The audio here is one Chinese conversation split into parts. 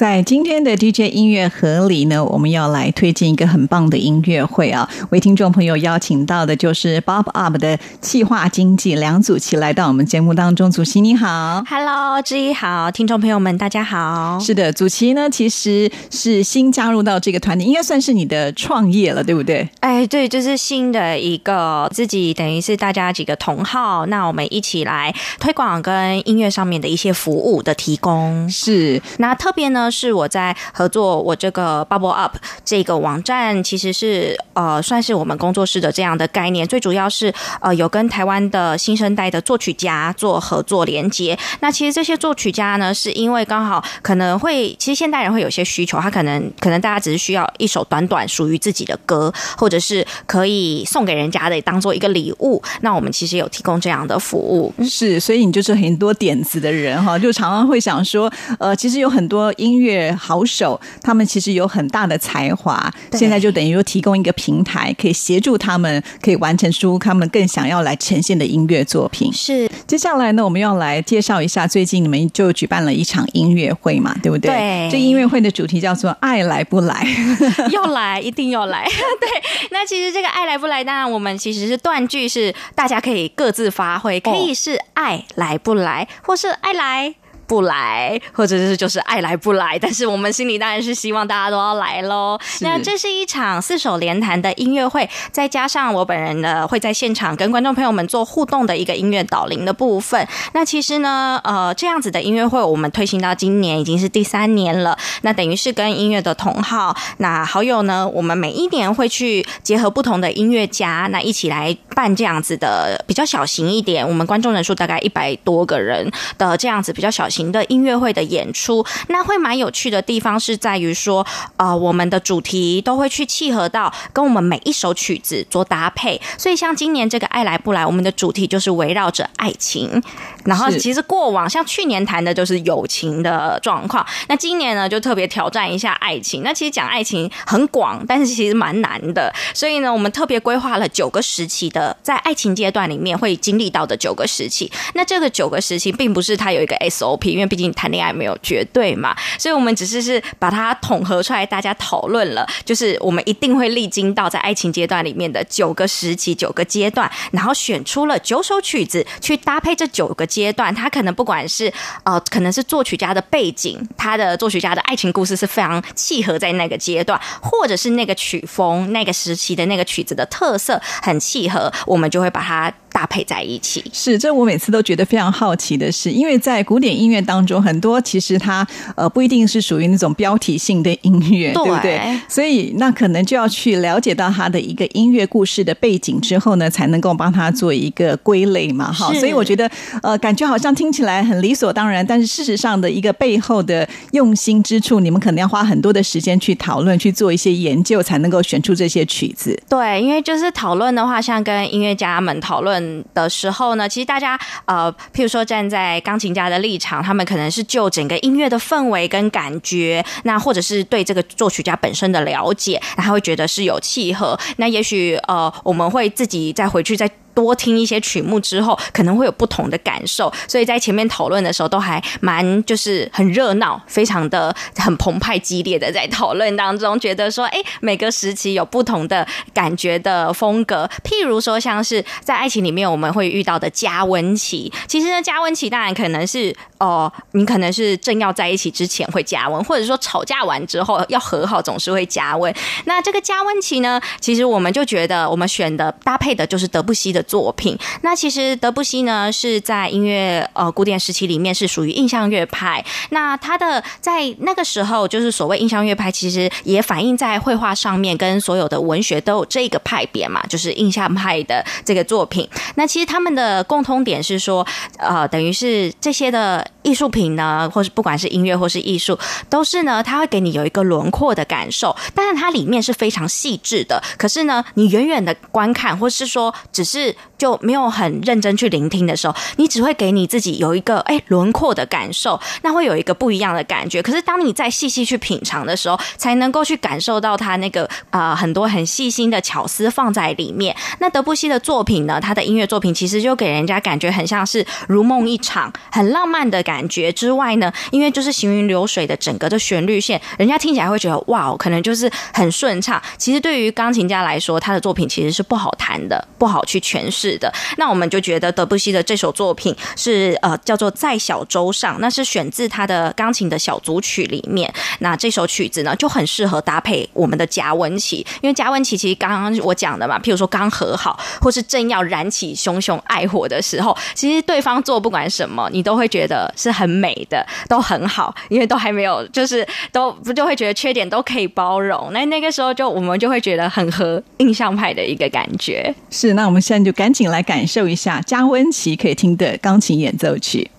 在今天的 DJ 音乐盒里呢，我们要来推荐一个很棒的音乐会啊！为听众朋友邀请到的就是 Bob Up 的企划经纪梁祖琪来到我们节目当中。祖琪你好，Hello，志毅好，听众朋友们大家好。是的，祖琪呢其实是新加入到这个团体，应该算是你的创业了，对不对？哎，对，就是新的一个自己等于是大家几个同好，那我们一起来推广跟音乐上面的一些服务的提供。是，那特别呢。是我在合作我这个 Bubble Up 这个网站，其实是呃算是我们工作室的这样的概念。最主要是呃有跟台湾的新生代的作曲家做合作连接。那其实这些作曲家呢，是因为刚好可能会，其实现代人会有些需求，他可能可能大家只是需要一首短短属于自己的歌，或者是可以送给人家的，当做一个礼物。那我们其实有提供这样的服务。是，所以你就是很多点子的人哈，就常常会想说，呃，其实有很多音。好手，他们其实有很大的才华，现在就等于说提供一个平台，可以协助他们，可以完成出他们更想要来呈现的音乐作品。是，接下来呢，我们要来介绍一下最近你们就举办了一场音乐会嘛，对不对？对，这音乐会的主题叫做“爱来不来”，要来一定要来。对，那其实这个“爱来不来”，当然我们其实是断句，是大家可以各自发挥，可以是“爱来不来”或是“爱来”。不来，或者是就是爱来不来，但是我们心里当然是希望大家都要来喽。那这是一场四手联弹的音乐会，再加上我本人呢会在现场跟观众朋友们做互动的一个音乐导聆的部分。那其实呢，呃，这样子的音乐会我们推行到今年已经是第三年了。那等于是跟音乐的同好、那好友呢，我们每一年会去结合不同的音乐家，那一起来办这样子的比较小型一点，我们观众人数大概一百多个人的这样子比较小型。的音乐会的演出，那会蛮有趣的地方是在于说，呃，我们的主题都会去契合到跟我们每一首曲子做搭配，所以像今年这个爱来不来，我们的主题就是围绕着爱情。然后其实过往像去年谈的就是友情的状况，那今年呢就特别挑战一下爱情。那其实讲爱情很广，但是其实蛮难的，所以呢，我们特别规划了九个时期的在爱情阶段里面会经历到的九个时期。那这个九个时期并不是它有一个 SOP。因为毕竟谈恋爱没有绝对嘛，所以我们只是是把它统合出来，大家讨论了，就是我们一定会历经到在爱情阶段里面的九个时期、九个阶段，然后选出了九首曲子去搭配这九个阶段。它可能不管是呃，可能是作曲家的背景，他的作曲家的爱情故事是非常契合在那个阶段，或者是那个曲风、那个时期的那个曲子的特色很契合，我们就会把它。搭配在一起是，这我每次都觉得非常好奇的是，因为在古典音乐当中，很多其实它呃不一定是属于那种标题性的音乐，对不对？所以那可能就要去了解到它的一个音乐故事的背景之后呢，才能够帮它做一个归类嘛。哈，所以我觉得呃，感觉好像听起来很理所当然，但是事实上的一个背后的用心之处，你们可能要花很多的时间去讨论，去做一些研究，才能够选出这些曲子。对，因为就是讨论的话，像跟音乐家们讨论。的时候呢，其实大家呃，譬如说站在钢琴家的立场，他们可能是就整个音乐的氛围跟感觉，那或者是对这个作曲家本身的了解，然后会觉得是有契合。那也许呃，我们会自己再回去再。多听一些曲目之后，可能会有不同的感受，所以在前面讨论的时候都还蛮就是很热闹，非常的很澎湃激烈的在讨论当中，觉得说，哎，每个时期有不同的感觉的风格。譬如说，像是在爱情里面我们会遇到的加温期，其实呢，加温期当然可能是哦，你可能是正要在一起之前会加温，或者说吵架完之后要和好总是会加温。那这个加温期呢，其实我们就觉得我们选的搭配的就是德布西的。作品。那其实德布西呢是在音乐呃古典时期里面是属于印象乐派。那他的在那个时候就是所谓印象乐派，其实也反映在绘画上面，跟所有的文学都有这个派别嘛，就是印象派的这个作品。那其实他们的共通点是说，呃，等于是这些的艺术品呢，或是不管是音乐或是艺术，都是呢，它会给你有一个轮廓的感受，但是它里面是非常细致的。可是呢，你远远的观看，或是说只是就没有很认真去聆听的时候，你只会给你自己有一个哎轮廓的感受，那会有一个不一样的感觉。可是当你再细细去品尝的时候，才能够去感受到它那个啊很多很细心的巧思放在里面。那德布西的作品呢，他的音乐作品其实就给人家感觉很像是如梦一场，很浪漫的感觉。之外呢，因为就是行云流水的整个的旋律线，人家听起来会觉得哇，可能就是很顺畅。其实对于钢琴家来说，他的作品其实是不好弹的，不好去全释的。那我们就觉得德布西的这首作品是呃叫做在小舟上，那是选自他的钢琴的小组曲里面。那这首曲子呢就很适合搭配我们的加温期，因为加温期其实刚刚我讲的嘛，譬如说刚和好，或是正要燃起熊熊爱火的时候，其实对方做不管什么，你都会觉得是很美的，都很好，因为都还没有，就是都不就会觉得缺点都可以包容。那那个时候就我们就会觉得很合印象派的一个感觉。是，那我们现在就赶紧来感受一下加温期可以听的钢琴演奏曲。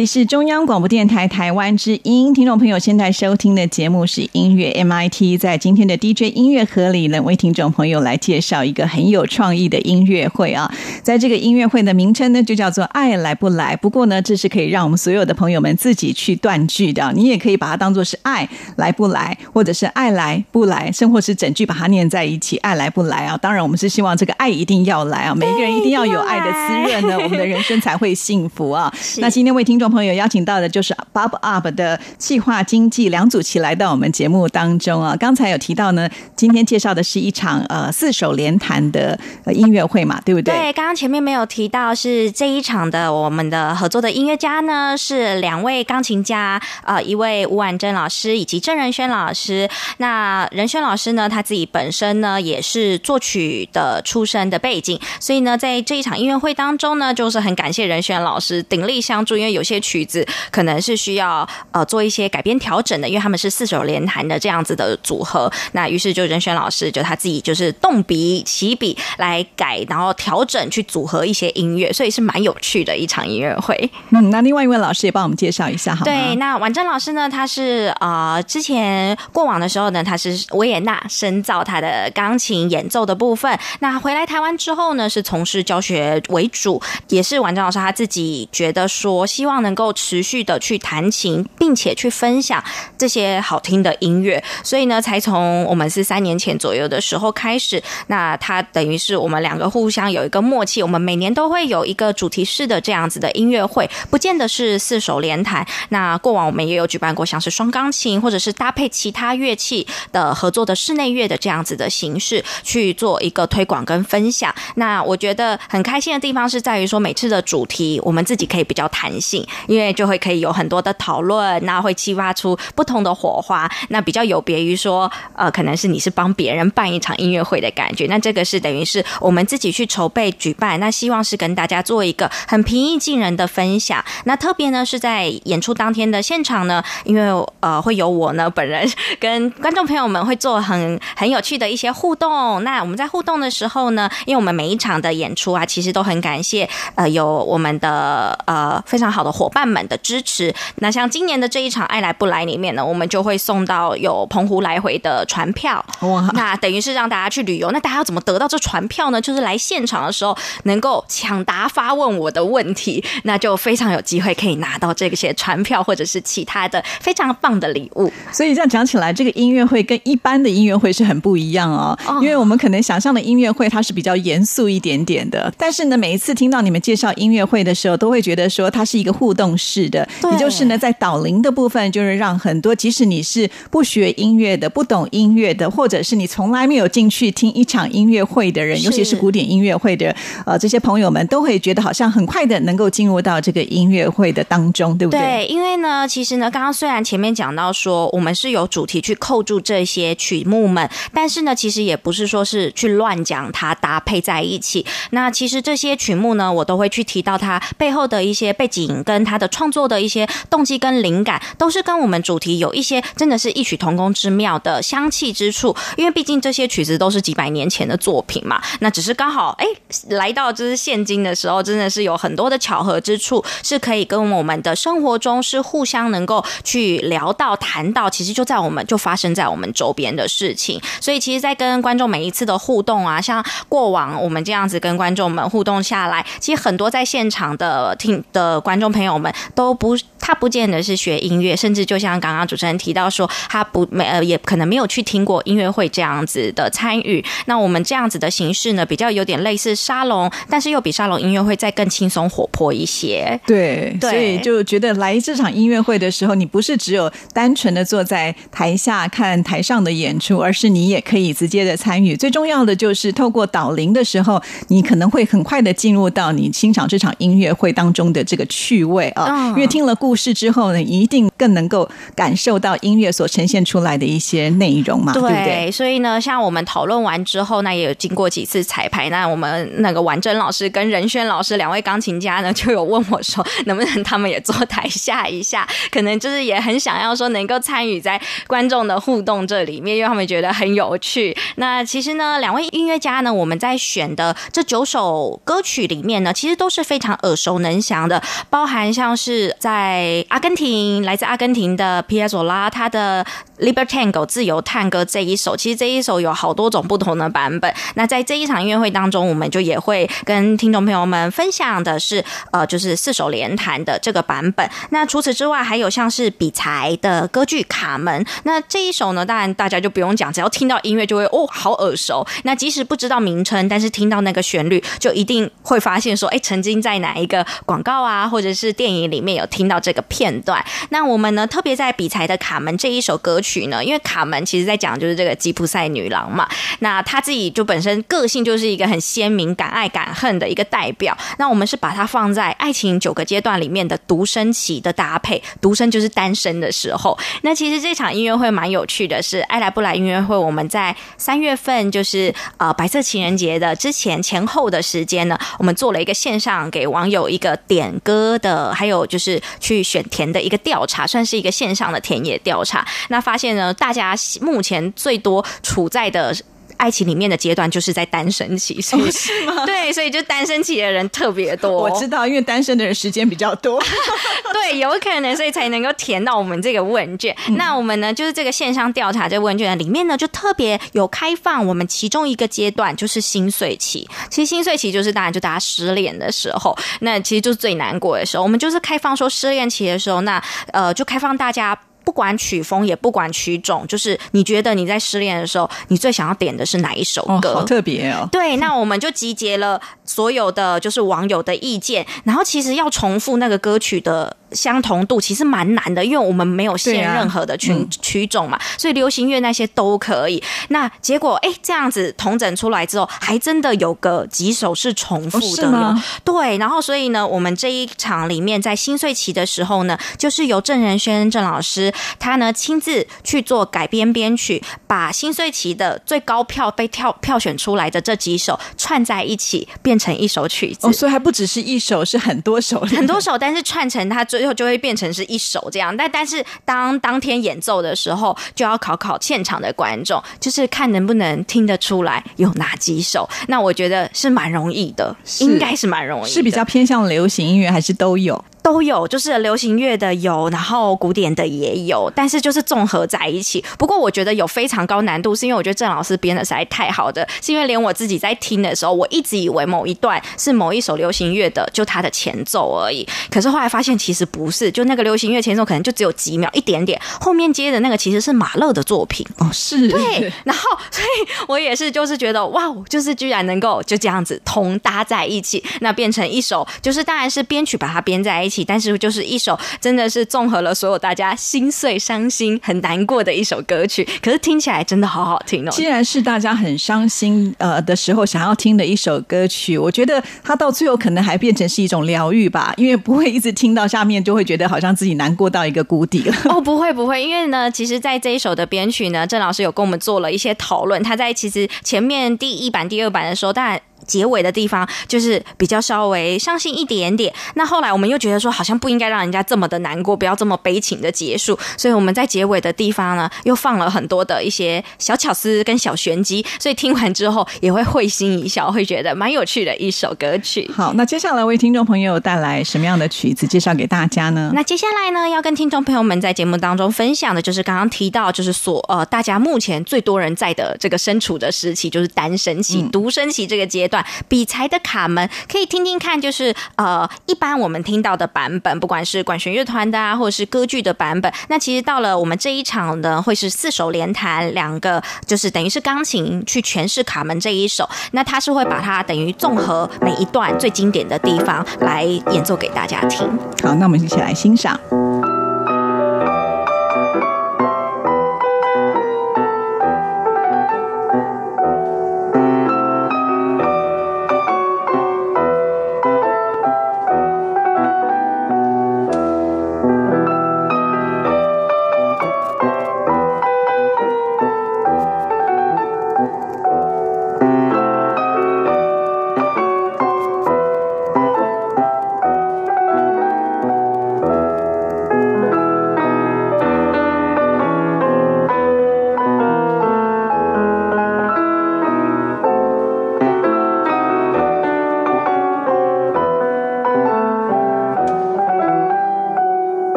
里是中央广播电台台湾之音，听众朋友现在收听的节目是音乐 MIT。在今天的 DJ 音乐盒里呢，为听众朋友来介绍一个很有创意的音乐会啊。在这个音乐会的名称呢，就叫做“爱来不来”。不过呢，这是可以让我们所有的朋友们自己去断句的。你也可以把它当做是“爱来不来”，或者是“爱来不来”，甚或是整句把它念在一起，“爱来不来”啊。当然，我们是希望这个爱一定要来啊，每一个人一定要有爱的滋润呢，我们的人生才会幸福啊。那今天为听众朋友邀请到的就是 Bob Up 的计划经济梁祖奇来到我们节目当中啊。刚才有提到呢，今天介绍的是一场呃四手联弹的音乐会嘛，对不对？对，刚刚前面没有提到是这一场的我们的合作的音乐家呢是两位钢琴家，呃，一位吴婉珍老师以及郑仁轩老师。那仁轩老师呢，他自己本身呢也是作曲的出身的背景，所以呢，在这一场音乐会当中呢，就是很感谢仁轩老师鼎力相助，因为有。些些曲子可能是需要呃做一些改编调整的，因为他们是四手联弹的这样子的组合。那于是就任轩老师就他自己就是动笔起笔来改，然后调整去组合一些音乐，所以是蛮有趣的一场音乐会。嗯，那另外一位老师也帮我们介绍一下好吗？对，那婉珍老师呢，他是呃之前过往的时候呢，他是维也纳深造他的钢琴演奏的部分。那回来台湾之后呢，是从事教学为主，也是婉珍老师他自己觉得说希望。能够持续的去弹琴，并且去分享这些好听的音乐，所以呢，才从我们是三年前左右的时候开始。那他等于是我们两个互相有一个默契，我们每年都会有一个主题式的这样子的音乐会，不见得是四手联弹。那过往我们也有举办过像是双钢琴或者是搭配其他乐器的合作的室内乐的这样子的形式去做一个推广跟分享。那我觉得很开心的地方是在于说，每次的主题我们自己可以比较弹性。因为就会可以有很多的讨论，那会激发出不同的火花，那比较有别于说，呃，可能是你是帮别人办一场音乐会的感觉，那这个是等于是我们自己去筹备举办，那希望是跟大家做一个很平易近人的分享。那特别呢是在演出当天的现场呢，因为呃会有我呢本人跟观众朋友们会做很很有趣的一些互动。那我们在互动的时候呢，因为我们每一场的演出啊，其实都很感谢呃有我们的呃非常好的。伙伴们的支持，那像今年的这一场《爱来不来》里面呢，我们就会送到有澎湖来回的船票，哇！那等于是让大家去旅游。那大家要怎么得到这船票呢？就是来现场的时候能够抢答发问我的问题，那就非常有机会可以拿到这些船票或者是其他的非常棒的礼物。所以这样讲起来，这个音乐会跟一般的音乐会是很不一样哦。因为我们可能想象的音乐会它是比较严肃一点点的，但是呢，每一次听到你们介绍音乐会的时候，都会觉得说它是一个。互动式的，也就是呢，在导聆的部分，就是让很多即使你是不学音乐的、不懂音乐的，或者是你从来没有进去听一场音乐会的人，尤其是古典音乐会的呃这些朋友们，都会觉得好像很快的能够进入到这个音乐会的当中，对不对？对，因为呢，其实呢，刚刚虽然前面讲到说我们是有主题去扣住这些曲目们，但是呢，其实也不是说是去乱讲它搭配在一起。那其实这些曲目呢，我都会去提到它背后的一些背景。跟他的创作的一些动机跟灵感，都是跟我们主题有一些真的是异曲同工之妙的香气之处。因为毕竟这些曲子都是几百年前的作品嘛，那只是刚好哎来到就是现今的时候，真的是有很多的巧合之处，是可以跟我们的生活中是互相能够去聊到谈到，其实就在我们就发生在我们周边的事情。所以其实，在跟观众每一次的互动啊，像过往我们这样子跟观众们互动下来，其实很多在现场的听的观众朋友友们都不，他不见得是学音乐，甚至就像刚刚主持人提到说，他不没呃，也可能没有去听过音乐会这样子的参与。那我们这样子的形式呢，比较有点类似沙龙，但是又比沙龙音乐会再更轻松活泼一些。对，所以就觉得来这场音乐会的时候，你不是只有单纯的坐在台下看台上的演出，而是你也可以直接的参与。最重要的就是透过导聆的时候，你可能会很快的进入到你欣赏这场音乐会当中的这个趣。味啊，因为听了故事之后呢，一定更能够感受到音乐所呈现出来的一些内容嘛，对不对？所以呢，像我们讨论完之后，那也有经过几次彩排，那我们那个婉珍老师跟任轩老师两位钢琴家呢，就有问我说，能不能他们也坐台下一下？可能就是也很想要说能够参与在观众的互动这里面，因为他们觉得很有趣。那其实呢，两位音乐家呢，我们在选的这九首歌曲里面呢，其实都是非常耳熟能详的，包含。像是在阿根廷，来自阿根廷的皮亚佐拉，他的。Libertango 自由探戈这一首，其实这一首有好多种不同的版本。那在这一场音乐会当中，我们就也会跟听众朋友们分享的是，呃，就是四手联弹的这个版本。那除此之外，还有像是比才的歌剧《卡门》。那这一首呢，当然大家就不用讲，只要听到音乐就会哦，好耳熟。那即使不知道名称，但是听到那个旋律，就一定会发现说，哎，曾经在哪一个广告啊，或者是电影里面有听到这个片段。那我们呢，特别在比才的《卡门》这一首歌曲。呢？因为卡门其实在讲就是这个吉普赛女郎嘛，那她自己就本身个性就是一个很鲜明、敢爱敢恨的一个代表。那我们是把它放在爱情九个阶段里面的独身期的搭配，独身就是单身的时候。那其实这场音乐会蛮有趣的，是爱来不来音乐会。我们在三月份就是呃白色情人节的之前前后的时间呢，我们做了一个线上给网友一个点歌的，呃还有就是去选田的一个调查，算是一个线上的田野调查。那发现呢，大家目前最多处在的。爱情里面的阶段就是在单身期，是吗？对，所以就单身期的人特别多。我知道，因为单身的人时间比较多，对，有可能，所以才能够填到我们这个问卷。那我们呢，就是这个线上调查这问卷里面呢，就特别有开放我们其中一个阶段，就是心碎期。其实心碎期就是当然就大家失恋的时候，那其实就是最难过的时候。我们就是开放说失恋期的时候，那呃，就开放大家。不管曲风，也不管曲种，就是你觉得你在失恋的时候，你最想要点的是哪一首歌？好特别哦！对，那我们就集结了所有的就是网友的意见，然后其实要重复那个歌曲的。相同度其实蛮难的，因为我们没有限任何的曲曲种嘛，所以流行乐那些都可以。那结果哎，这样子同整出来之后，还真的有个几首是重复的，对。然后所以呢，我们这一场里面在新岁期的时候呢，就是由郑仁轩郑老师他呢亲自去做改编编曲，把新岁期的最高票被票票选出来的这几首串在一起，变成一首曲子。哦，所以还不只是一首，是很多首，很多首，但是串成他最。最后就会变成是一首这样，但但是当当天演奏的时候，就要考考现场的观众，就是看能不能听得出来有哪几首。那我觉得是蛮容易的，应该是蛮容易，是比较偏向流行音乐，还是都有？都有，就是流行乐的有，然后古典的也有，但是就是综合在一起。不过我觉得有非常高难度，是因为我觉得郑老师编的实在太好的，是因为连我自己在听的时候，我一直以为某一段是某一首流行乐的，就它的前奏而已。可是后来发现其实不是，就那个流行乐前奏可能就只有几秒，一点点，后面接的那个其实是马勒的作品哦，是对。然后所以我也是就是觉得哇，就是居然能够就这样子同搭在一起，那变成一首，就是当然是编曲把它编在一起。但是就是一首真的是综合了所有大家心碎、伤心、很难过的一首歌曲，可是听起来真的好好听哦。既然是大家很伤心呃的时候想要听的一首歌曲，我觉得它到最后可能还变成是一种疗愈吧，因为不会一直听到下面就会觉得好像自己难过到一个谷底了。哦，不会不会，因为呢，其实在这一首的编曲呢，郑老师有跟我们做了一些讨论。他在其实前面第一版、第二版的时候，当然。结尾的地方就是比较稍微伤心一点点。那后来我们又觉得说，好像不应该让人家这么的难过，不要这么悲情的结束。所以我们在结尾的地方呢，又放了很多的一些小巧思跟小玄机。所以听完之后也会会心一笑，会觉得蛮有趣的一首歌曲。好，那接下来为听众朋友带来什么样的曲子介绍给大家呢？那接下来呢，要跟听众朋友们在节目当中分享的就是刚刚提到，就是所呃大家目前最多人在的这个身处的时期，就是单身期、独身期这个阶段。比才的卡门可以听听看，就是呃，一般我们听到的版本，不管是管弦乐团的啊，或者是歌剧的版本，那其实到了我们这一场呢，会是四手联弹，两个就是等于是钢琴去诠释卡门这一首，那他是会把它等于综合每一段最经典的地方来演奏给大家听。好，那我们一起来欣赏。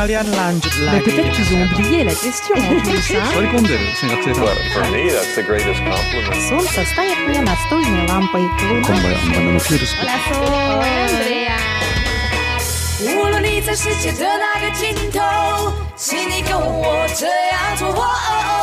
kalian lanjut lagi. Peut-être qu'ils ont oublié la question en plus, hein Well, for me, that's the greatest compliment. Солнце станет мне настольной лампой. 无论你在世界的哪个尽头，请你跟我这样做。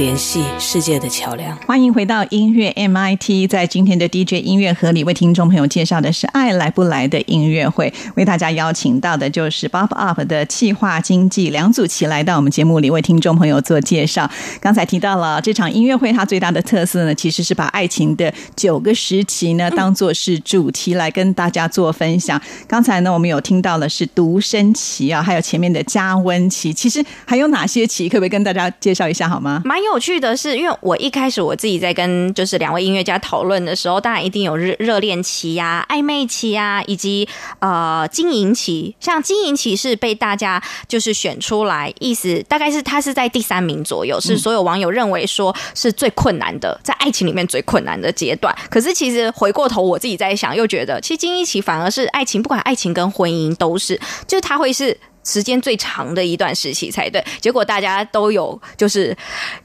联系世界的桥梁。欢迎回到音乐 MIT，在今天的 DJ 音乐盒里，为听众朋友介绍的是《爱来不来》的音乐会。为大家邀请到的就是 Bob Up 的气化经济梁祖奇来到我们节目里，为听众朋友做介绍。刚才提到了这场音乐会，它最大的特色呢，其实是把爱情的九个时期呢，当做是主题来跟大家做分享。刚才呢，我们有听到了是独身期啊，还有前面的加温期，其实还有哪些期？可不可以跟大家介绍一下好吗？蛮有。有趣的是，因为我一开始我自己在跟就是两位音乐家讨论的时候，当然一定有热热恋期呀、暧昧期呀，以及呃经营期。像经营期是被大家就是选出来，意思大概是他是在第三名左右，是所有网友认为说是最困难的，在爱情里面最困难的阶段。可是其实回过头我自己在想，又觉得其实经营期反而是爱情，不管爱情跟婚姻都是，就是他会是。时间最长的一段时期才对，结果大家都有就是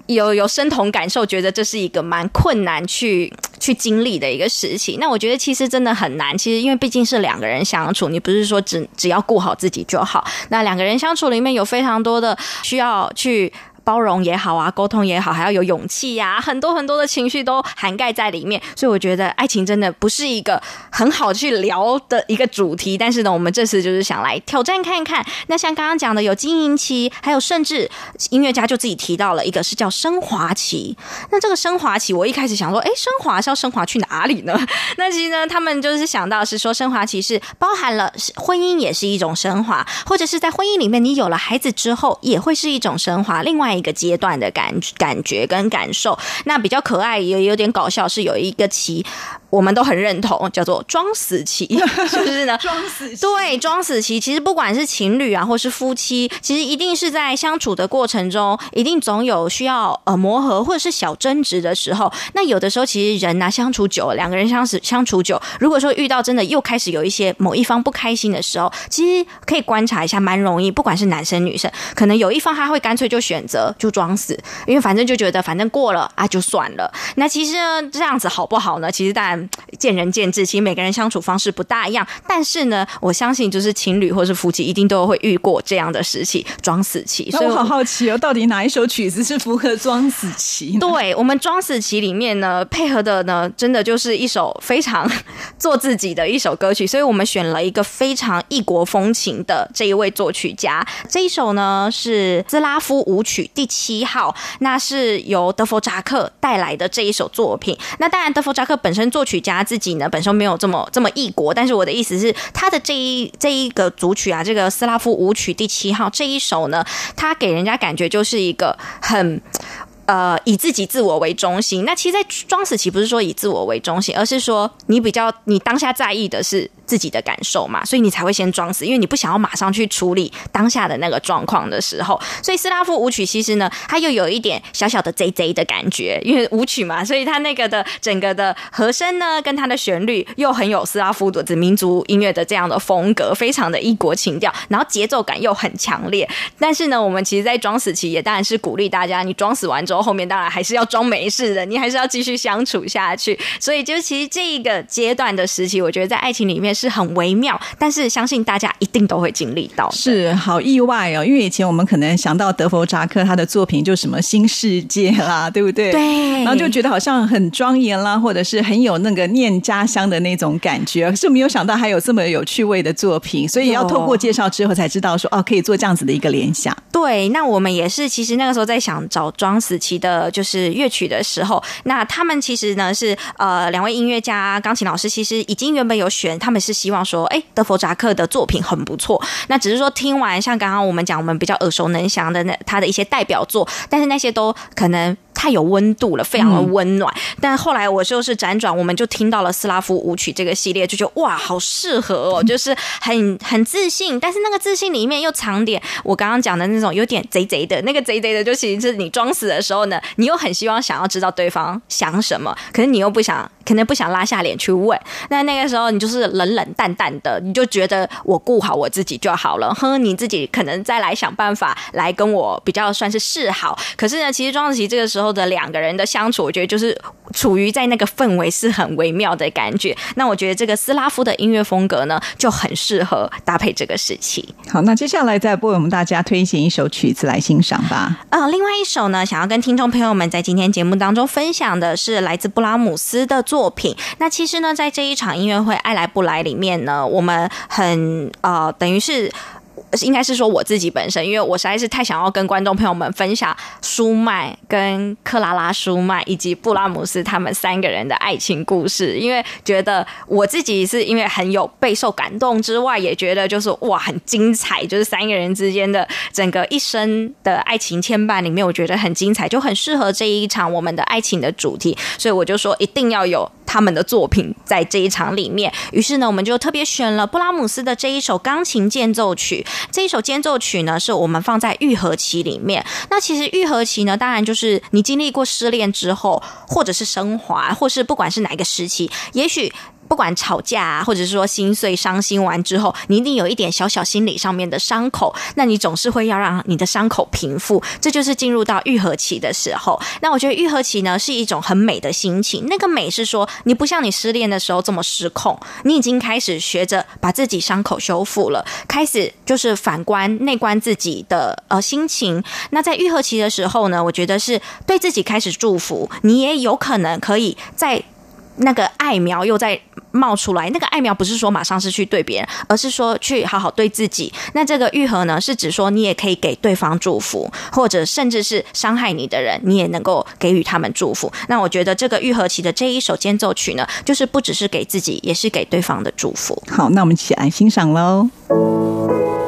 有有深同感受，觉得这是一个蛮困难去 去经历的一个时期。那我觉得其实真的很难，其实因为毕竟是两个人相处，你不是说只只要顾好自己就好。那两个人相处里面有非常多的需要去。包容也好啊，沟通也好，还要有勇气呀，很多很多的情绪都涵盖在里面。所以我觉得爱情真的不是一个很好去聊的一个主题。但是呢，我们这次就是想来挑战看看。那像刚刚讲的有经营期，还有甚至音乐家就自己提到了一个是叫升华期。那这个升华期，我一开始想说，哎，升华是要升华去哪里呢？那其实呢，他们就是想到是说，升华期是包含了婚姻也是一种升华，或者是在婚姻里面你有了孩子之后也会是一种升华。另外。一个阶段的感感觉跟感受，那比较可爱也有点搞笑，是有一个其。我们都很认同，叫做装死期，是不是呢？装死期对，装死期其实不管是情侣啊，或是夫妻，其实一定是在相处的过程中，一定总有需要呃磨合或者是小争执的时候。那有的时候，其实人呢相处久，两个人相处相处久，如果说遇到真的又开始有一些某一方不开心的时候，其实可以观察一下，蛮容易。不管是男生女生，可能有一方他会干脆就选择就装死，因为反正就觉得反正过了啊就算了。那其实呢这样子好不好呢？其实当然。见仁见智，其实每个人相处方式不大一样。但是呢，我相信就是情侣或是夫妻一定都会遇过这样的时期——装死期。所以我好好奇哦，到底哪一首曲子是符合装死期？对我们装死期里面呢，配合的呢，真的就是一首非常做自己的一首歌曲。所以我们选了一个非常异国风情的这一位作曲家。这一首呢是斯拉夫舞曲第七号，那是由德弗扎克带来的这一首作品。那当然，德弗扎克本身作曲。家自己呢，本身没有这么这么异国，但是我的意思是，他的这一这一个组曲啊，这个斯拉夫舞曲第七号这一首呢，他给人家感觉就是一个很呃以自己自我为中心。那其实，在装死期不是说以自我为中心，而是说你比较你当下在意的是。自己的感受嘛，所以你才会先装死，因为你不想要马上去处理当下的那个状况的时候。所以斯拉夫舞曲其实呢，它又有一点小小的 Z Z 的感觉，因为舞曲嘛，所以它那个的整个的和声呢，跟它的旋律又很有斯拉夫的民族音乐的这样的风格，非常的异国情调，然后节奏感又很强烈。但是呢，我们其实，在装死期也当然是鼓励大家，你装死完之后，后面当然还是要装没事的，你还是要继续相处下去。所以，就其实这一个阶段的时期，我觉得在爱情里面。是很微妙，但是相信大家一定都会经历到。是好意外哦，因为以前我们可能想到德弗扎克他的作品就什么新世界啦，对不对？对，然后就觉得好像很庄严啦，或者是很有那个念家乡的那种感觉。可是没有想到还有这么有趣味的作品，所以要透过介绍之后才知道说哦，可以做这样子的一个联想。对，那我们也是，其实那个时候在想找装死其的，就是乐曲的时候，那他们其实呢是呃两位音乐家钢琴老师，其实已经原本有选，他们是希望说，哎，德弗扎克的作品很不错。那只是说听完，像刚刚我们讲，我们比较耳熟能详的那他的一些代表作，但是那些都可能。太有温度了，非常的温暖。但后来我就是辗转，我们就听到了斯拉夫舞曲这个系列，就觉得哇，好适合哦，就是很很自信，但是那个自信里面又藏点我刚刚讲的那种有点贼贼的，那个贼贼的，就其实是你装死的时候呢，你又很希望想要知道对方想什么，可是你又不想，可能不想拉下脸去问。那那个时候你就是冷冷淡淡的，你就觉得我顾好我自己就好了，哼，你自己可能再来想办法来跟我比较算是示好。可是呢，其实庄子琪这个时候的两个人的相处，我觉得就是处于在那个氛围是很微妙的感觉。那我觉得这个斯拉夫的音乐风格呢，就很适合搭配这个时期。好，那接下来再为我们大家推荐一首曲子来欣赏吧。呃，另外一首呢，想要跟听众朋友们在今天节目当中分享的是来自布拉姆斯的作作品。那其实呢，在这一场音乐会《爱来不来》里面呢，我们很呃，等于是。应该是说我自己本身，因为我实在是太想要跟观众朋友们分享舒曼跟克拉拉舒曼以及布拉姆斯他们三个人的爱情故事，因为觉得我自己是因为很有备受感动之外，也觉得就是哇很精彩，就是三个人之间的整个一生的爱情牵绊里面，我觉得很精彩，就很适合这一场我们的爱情的主题，所以我就说一定要有他们的作品在这一场里面。于是呢，我们就特别选了布拉姆斯的这一首钢琴间奏曲。这一首间奏曲呢，是我们放在愈合期里面。那其实愈合期呢，当然就是你经历过失恋之后，或者是升华，或是不管是哪一个时期，也许。不管吵架啊，或者是说心碎、伤心完之后，你一定有一点小小心理上面的伤口，那你总是会要让你的伤口平复，这就是进入到愈合期的时候。那我觉得愈合期呢是一种很美的心情，那个美是说你不像你失恋的时候这么失控，你已经开始学着把自己伤口修复了，开始就是反观内观自己的呃心情。那在愈合期的时候呢，我觉得是对自己开始祝福，你也有可能可以在。那个爱苗又在冒出来，那个爱苗不是说马上是去对别人，而是说去好好对自己。那这个愈合呢，是指说你也可以给对方祝福，或者甚至是伤害你的人，你也能够给予他们祝福。那我觉得这个愈合期的这一首间奏曲呢，就是不只是给自己，也是给对方的祝福。好，那我们一起来欣赏喽。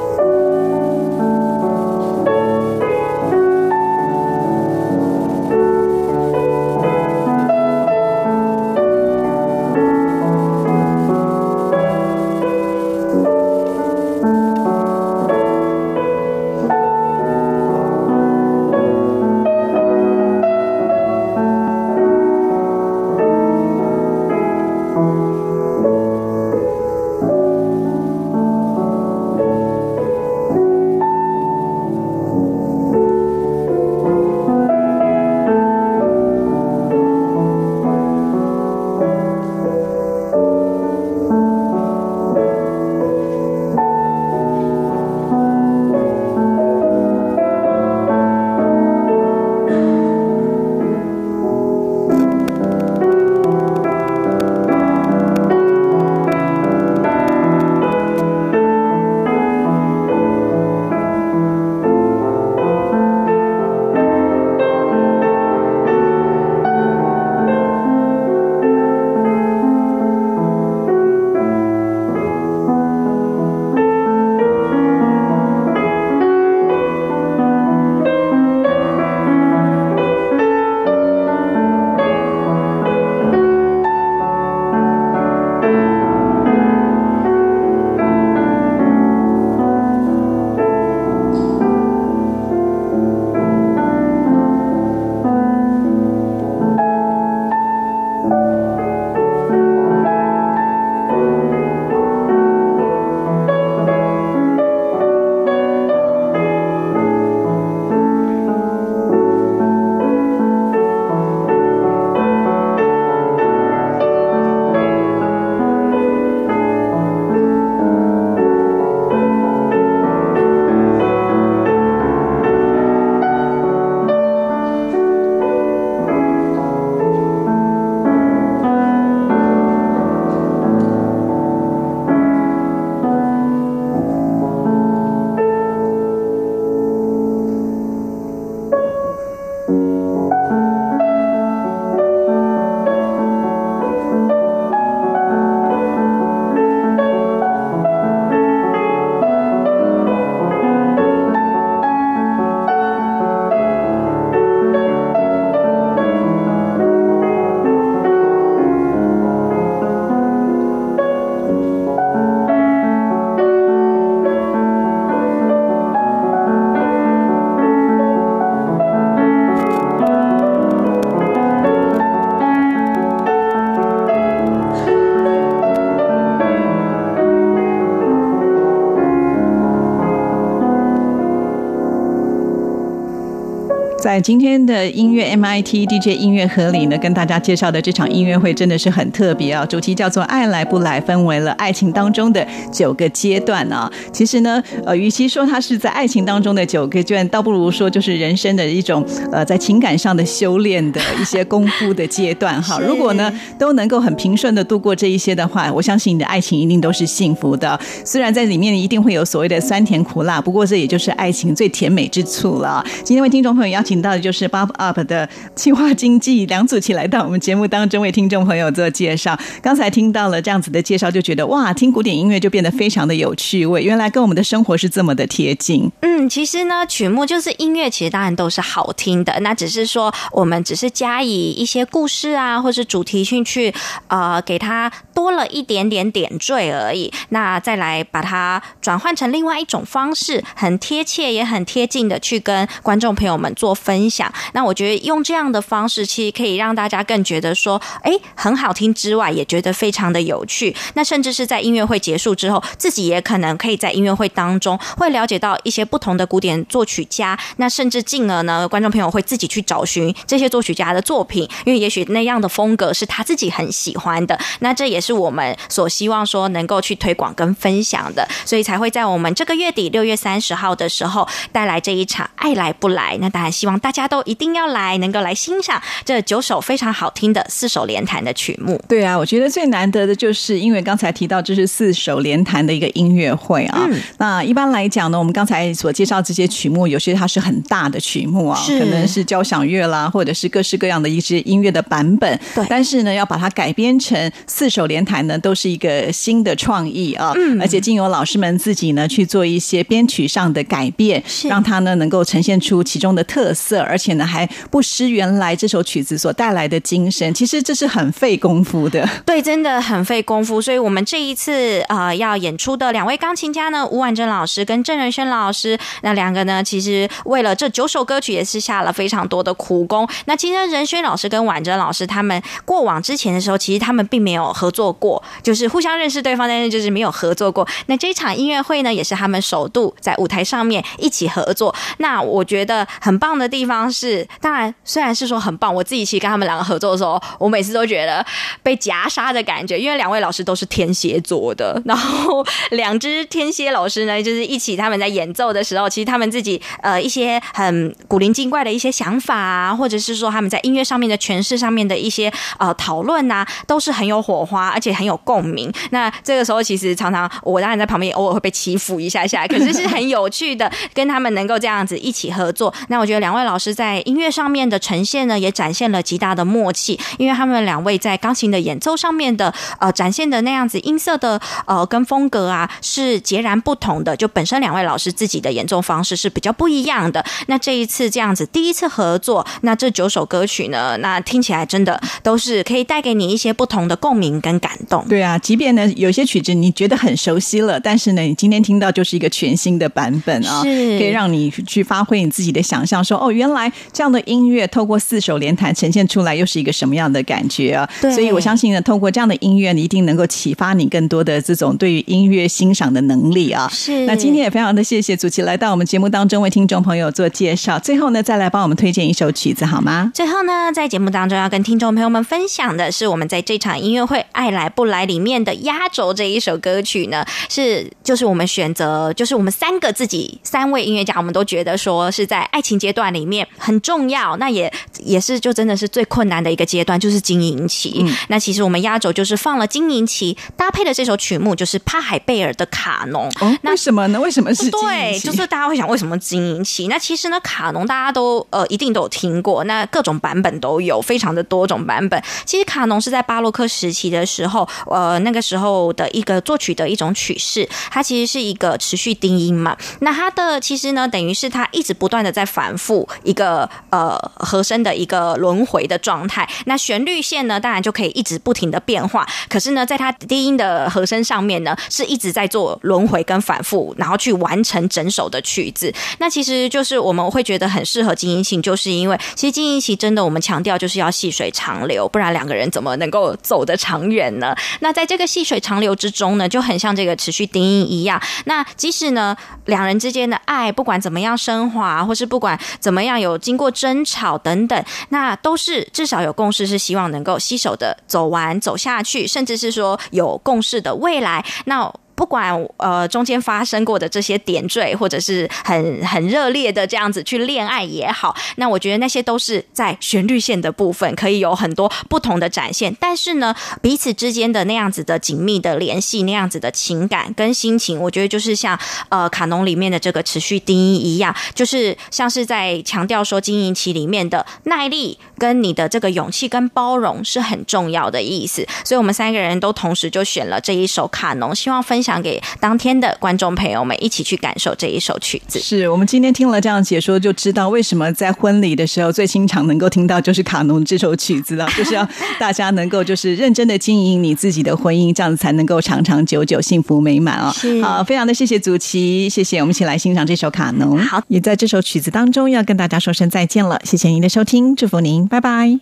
在今天的音乐 MIT DJ 音乐盒里呢，跟大家介绍的这场音乐会真的是很特别啊！主题叫做“爱来不来”，分为了爱情当中的九个阶段啊。其实呢，呃，与其说它是在爱情当中的九个阶段，倒不如说就是人生的一种呃，在情感上的修炼的一些功夫的阶段哈。如果呢都能够很平顺的度过这一些的话，我相信你的爱情一定都是幸福的。虽然在里面一定会有所谓的酸甜苦辣，不过这也就是爱情最甜美之处了。今天为听众朋友邀请到的就是 Bob Up 的计划经济梁祖奇来到我们节目当中为听众朋友做介绍。刚才听到了这样子的介绍，就觉得哇，听古典音乐就变得非常的有趣味。原来跟我们的生活是这么的贴近。嗯，其实呢，曲目就是音乐，其实当然都是好听的。那只是说我们只是加以一些故事啊，或是主题性去呃给它多了一点点点缀而已。那再来把它转换成另外一种方式，很贴切也很贴近的去跟观众朋友们做分享。那我觉得用这样的方式，其实可以让大家更觉得说，哎，很好听之外，也觉得非常的有趣。那甚至是在音乐会结束之后，自己也可能可以在音乐会当中会了解到一些不同的古典作曲家。那甚至进而呢，观众朋友会自己去找寻这些作曲家的作品，因为也许那样的风格是他自己很喜欢的。那这也是我们所希望说能够去推广跟分享的，所以才会在我们这个月底六月三十号的时候带来这一场爱来不来。那当然希望大家都一定要来，能够来欣赏这九首非常好听的四手联弹的曲目。对啊，我觉得最难得的就是因为刚才提到这是四手联弹的一个音乐会啊。那一般来讲呢，我们刚才所介绍这些曲目，有些它是很大的曲目啊，可能是交响乐啦，或者是各式各样的一些音乐的版本。对，但是呢，要把它改编成四手联弹呢，都是一个新的创意啊。嗯，而且经由老师们自己呢去做一些编曲上的改变，让它呢能够呈现出其中的特色，色而且呢还不失原来这首曲子所带来的精神。其实这是很费功夫的，对，真的很费功夫。所以我们这一次呃要演出的两位钢琴家呢，吴婉珍老师跟郑仁轩老师，那两个呢，其实为了这九首歌曲也是下了非常多的苦功。那其实仁轩老师跟婉珍老师他们过往之前的时候，其实他们并没有合作过，就是互相认识对方，但是就是没有合作过。那这场音乐会呢，也是他们首度在舞台上面一起合作。那我觉得很棒的地方是，当然虽然是说很棒，我自己其实跟他们两个合作的时候，我每次都觉得被夹杀的感觉，因为两位老师都是天蝎座的，然后两只天蝎老师呢，就是一起他们在演奏的时候，其实他们自己呃一些很古灵精怪的一些想法啊，或者是说他们在音乐上面的诠释上面的一些呃讨论呐，都是很有火花，而且很有共鸣。那这个时候其实常常我当然在旁边偶尔会被欺负一下下，可是是很有趣的，跟他们能够这样子一起合作。那我觉得两位老师在音乐上面的呈现呢，也展现了极大的默契，因为他们两位在钢琴的演奏上面的呃展现的那样子音色的呃跟风格啊是截然不同的。就本身两位老师自己的演奏方式是比较不一样的。那这一次这样子第一次合作，那这九首歌曲呢，那听起来真的都是可以带给你一些不同的共鸣跟感动。对啊，即便呢有些曲子你觉得很熟悉了，但是呢你今天听到就是一个全新的版本啊，可以让你去发挥你自己的想象，说哦原来这样的音乐透过四手联弹呈现出来又是一个什么样的感觉啊？对，所以我相信呢，透过这样的音乐，你一定能够启发你更多的这种对于音乐欣赏的能力啊。是。那今天也非常的谢谢祖奇来到我们节目当中为听众朋友做介绍。最后呢，再来帮我们推荐一首曲子好吗？最后呢，在节目当中要跟听众朋友们分享的是，我们在这场音乐会《爱来不来》里面的压轴这一首歌曲呢，是就是我们选择，就是我们三个自己三位音乐家，我们都觉得说是在爱情阶段里面很重要，那也也是就真的是最困难的一个阶段，就是经营期。那其实我们压轴就是放了经营期搭配的这首曲目，就是帕海贝尔的卡农。那为什么呢？为什么是对？就是大家会想为什么经营期？那其实呢，卡农大家都呃一定都有听过，那各种版本都有，非常的多种版本。其实卡农是在巴洛克时期的时候，呃那个时候的一个作曲的一种曲式，它其实是一个持续低音嘛。那它的其实呢，等于是它一直不断的在反复一个呃和声的一个轮回的状态。那旋律线呢，当然就可以一直不停的变化。可是呢，在它低音的和声上面呢，是一直在做轮回跟反复，然后去完成整首的曲子。那其实就是我们会觉得很适合经营性，就是因为其实经营期真的我们强调就是要细水长流，不然两个人怎么能够走得长远呢？那在这个细水长流之中呢，就很像这个持续低音一样。那即使呢两人之间的爱不管怎么样升华，或是不管怎么样有经过争吵等等，那都是至少有共识，是希望能够携手的走完走下去，甚至是说有共识的未来。那。不管呃中间发生过的这些点缀，或者是很很热烈的这样子去恋爱也好，那我觉得那些都是在旋律线的部分可以有很多不同的展现。但是呢，彼此之间的那样子的紧密的联系，那样子的情感跟心情，我觉得就是像呃卡农里面的这个持续低音一样，就是像是在强调说经营期里面的耐力跟你的这个勇气跟包容是很重要的意思。所以我们三个人都同时就选了这一首卡农，希望分享。想给当天的观众朋友们一起去感受这一首曲子。是我们今天听了这样解说，就知道为什么在婚礼的时候最经常能够听到就是卡农这首曲子了。就是要大家能够就是认真的经营你自己的婚姻，这样子才能够长长久久、幸福美满啊！好，非常的谢谢祖奇，谢谢我们一起来欣赏这首卡农。好，也在这首曲子当中要跟大家说声再见了。谢谢您的收听，祝福您，拜拜。